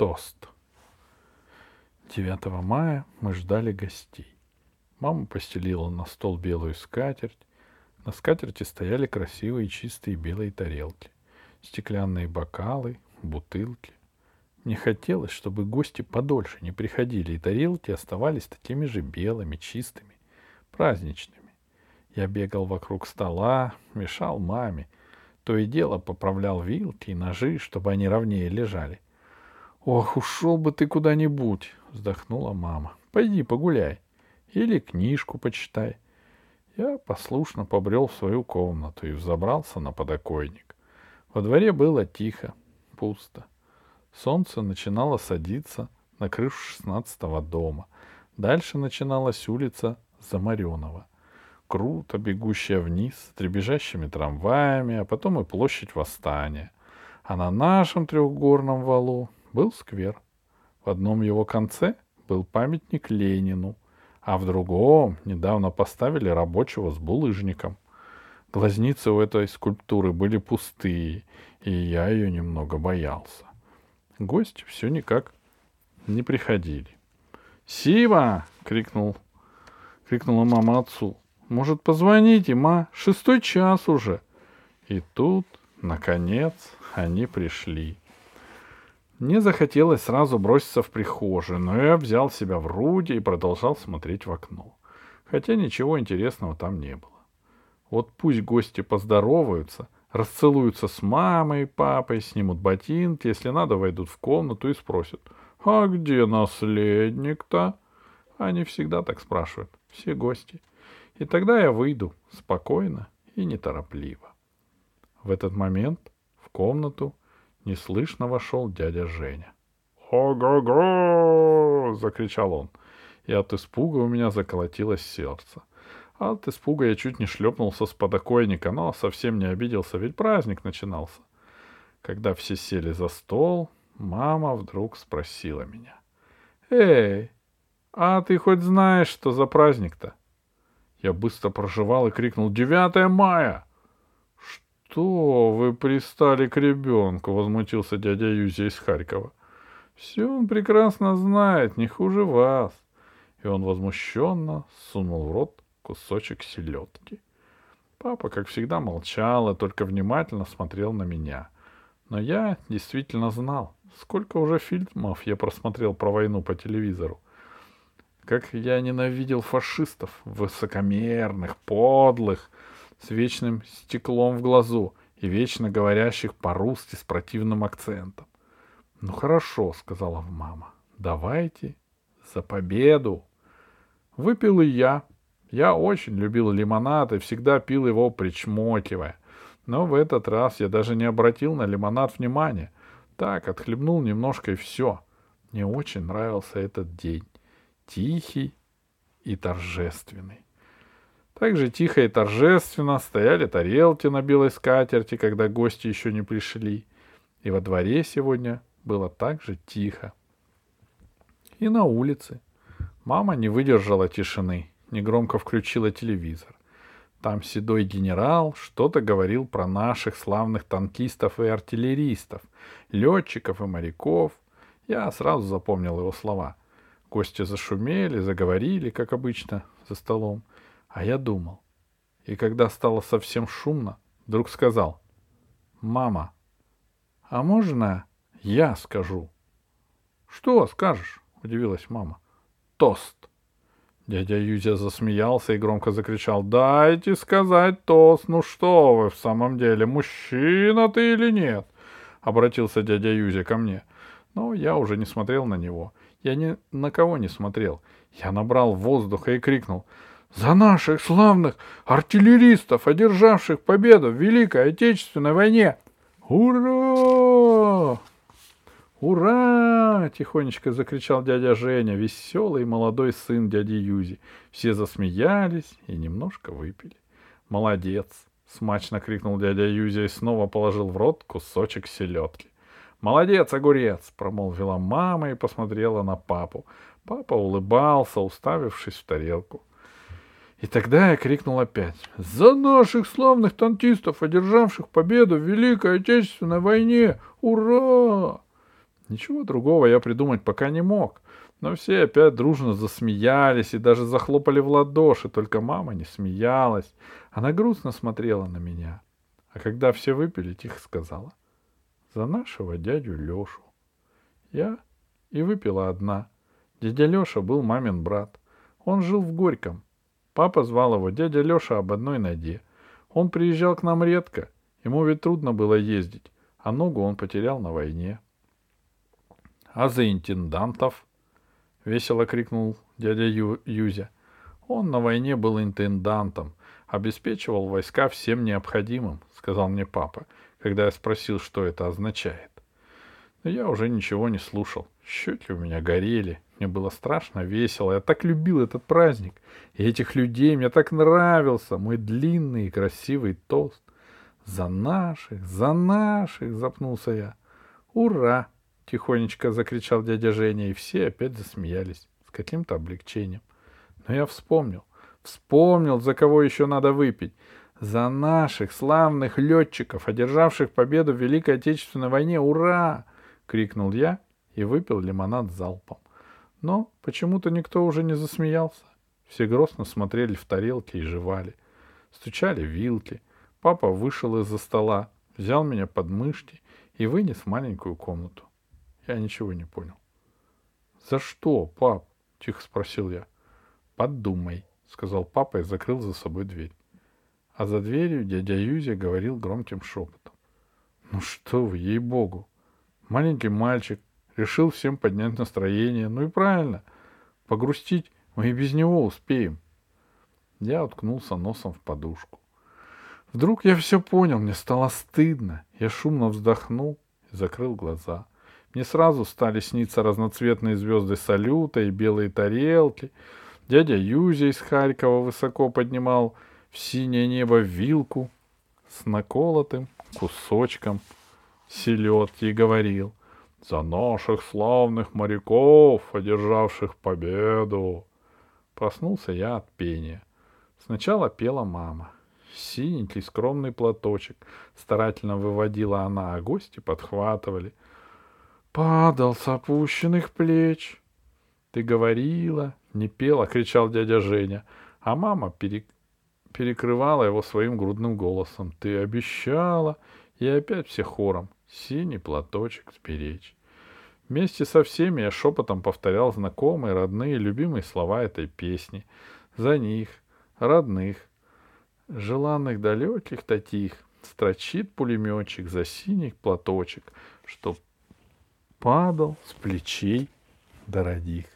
Тост. 9 мая мы ждали гостей. Мама постелила на стол белую скатерть. На скатерти стояли красивые чистые белые тарелки, стеклянные бокалы, бутылки. Мне хотелось, чтобы гости подольше не приходили, и тарелки оставались такими же белыми, чистыми, праздничными. Я бегал вокруг стола, мешал маме, то и дело поправлял вилки и ножи, чтобы они ровнее лежали. «Ох, ушел бы ты куда-нибудь!» — вздохнула мама. «Пойди погуляй. Или книжку почитай». Я послушно побрел в свою комнату и взобрался на подоконник. Во дворе было тихо, пусто. Солнце начинало садиться на крышу шестнадцатого дома. Дальше начиналась улица Замаренова. Круто бегущая вниз с требежащими трамваями, а потом и площадь Восстания. А на нашем трехгорном валу был сквер. В одном его конце был памятник Ленину, а в другом недавно поставили рабочего с булыжником. Глазницы у этой скульптуры были пустые, и я ее немного боялся. Гости все никак не приходили. «Сива!» — крикнул, крикнула мама отцу. «Может, позвоните, ма? Шестой час уже!» И тут, наконец, они пришли. Мне захотелось сразу броситься в прихожую, но я взял себя в руки и продолжал смотреть в окно. Хотя ничего интересного там не было. Вот пусть гости поздороваются — расцелуются с мамой и папой, снимут ботинки, если надо, войдут в комнату и спросят, «А где наследник-то?» Они всегда так спрашивают, все гости. И тогда я выйду спокойно и неторопливо. В этот момент в комнату неслышно вошел дядя Женя. «Ого-го!» — закричал он, и от испуга у меня заколотилось сердце. А от испуга я чуть не шлепнулся с подоконника, но совсем не обиделся, ведь праздник начинался. Когда все сели за стол, мама вдруг спросила меня. «Эй, а ты хоть знаешь, что за праздник-то?» Я быстро проживал и крикнул «Девятое мая!» «Что вы пристали к ребенку?» — возмутился дядя Юзя из Харькова. «Все он прекрасно знает, не хуже вас». И он возмущенно сунул в рот кусочек селедки. Папа, как всегда, молчал и только внимательно смотрел на меня. Но я действительно знал, сколько уже фильмов я просмотрел про войну по телевизору. Как я ненавидел фашистов, высокомерных, подлых, с вечным стеклом в глазу и вечно говорящих по-русски с противным акцентом. «Ну хорошо», — сказала мама, — «давайте за победу». Выпил и я, я очень любил лимонад и всегда пил его причмокивая. Но в этот раз я даже не обратил на лимонад внимания. Так, отхлебнул немножко и все. Мне очень нравился этот день. Тихий и торжественный. Так же тихо и торжественно стояли тарелки на белой скатерти, когда гости еще не пришли. И во дворе сегодня было так же тихо. И на улице. Мама не выдержала тишины негромко включила телевизор. Там седой генерал что-то говорил про наших славных танкистов и артиллеристов, летчиков и моряков. Я сразу запомнил его слова. Гости зашумели, заговорили, как обычно, за столом. А я думал. И когда стало совсем шумно, вдруг сказал. «Мама, а можно я скажу?» «Что скажешь?» — удивилась мама. «Тост». Дядя Юзя засмеялся и громко закричал. «Дайте сказать тост! Ну что вы, в самом деле, мужчина ты или нет?» Обратился дядя Юзя ко мне. Но я уже не смотрел на него. Я ни на кого не смотрел. Я набрал воздуха и крикнул. «За наших славных артиллеристов, одержавших победу в Великой Отечественной войне!» «Ура!» «Ура!» — тихонечко закричал дядя Женя, веселый молодой сын дяди Юзи. Все засмеялись и немножко выпили. «Молодец!» — смачно крикнул дядя Юзя и снова положил в рот кусочек селедки. «Молодец, огурец!» — промолвила мама и посмотрела на папу. Папа улыбался, уставившись в тарелку. И тогда я крикнул опять. «За наших славных танкистов, одержавших победу в Великой Отечественной войне! Ура!» Ничего другого я придумать пока не мог. Но все опять дружно засмеялись и даже захлопали в ладоши, только мама не смеялась. Она грустно смотрела на меня. А когда все выпили, тихо сказала. За нашего дядю Лешу. Я и выпила одна. Дядя Леша был мамин брат. Он жил в Горьком. Папа звал его дядя Леша об одной ноге. Он приезжал к нам редко. Ему ведь трудно было ездить, а ногу он потерял на войне. — А за интендантов? — весело крикнул дядя Ю- Юзя. Он на войне был интендантом, обеспечивал войска всем необходимым, — сказал мне папа, когда я спросил, что это означает. Но я уже ничего не слушал. Щеки у меня горели. Мне было страшно весело. Я так любил этот праздник. И этих людей мне так нравился. Мой длинный и красивый тост. За наших, за наших, запнулся я. Ура! Тихонечко закричал дядя Женя, и все опять засмеялись с каким-то облегчением. Но я вспомнил, вспомнил, за кого еще надо выпить. За наших славных летчиков, одержавших победу в Великой Отечественной войне. Ура! крикнул я и выпил лимонад залпом. Но почему-то никто уже не засмеялся. Все грозно смотрели в тарелки и жевали. Стучали вилки. Папа вышел из-за стола, взял меня под мышки и вынес в маленькую комнату. Я ничего не понял. «За что, пап?» — тихо спросил я. «Подумай», — сказал папа и закрыл за собой дверь. А за дверью дядя Юзя говорил громким шепотом. «Ну что вы, ей-богу! Маленький мальчик решил всем поднять настроение. Ну и правильно. Погрустить мы и без него успеем». Я уткнулся носом в подушку. Вдруг я все понял, мне стало стыдно. Я шумно вздохнул и закрыл глаза. Мне сразу стали сниться разноцветные звезды салюта и белые тарелки. Дядя Юзя из Харькова высоко поднимал в синее небо вилку с наколотым кусочком селедки и говорил «За наших славных моряков, одержавших победу!» Проснулся я от пения. Сначала пела мама. Синенький скромный платочек старательно выводила она, а гости подхватывали — падал с опущенных плеч. Ты говорила, не пела, кричал дядя Женя, а мама перек... перекрывала его своим грудным голосом. Ты обещала, и опять все хором. Синий платочек сберечь. Вместе со всеми я шепотом повторял знакомые, родные, любимые слова этой песни. За них, родных, желанных далеких таких, строчит пулеметчик за синий платочек, чтоб падал с плечей дорогих.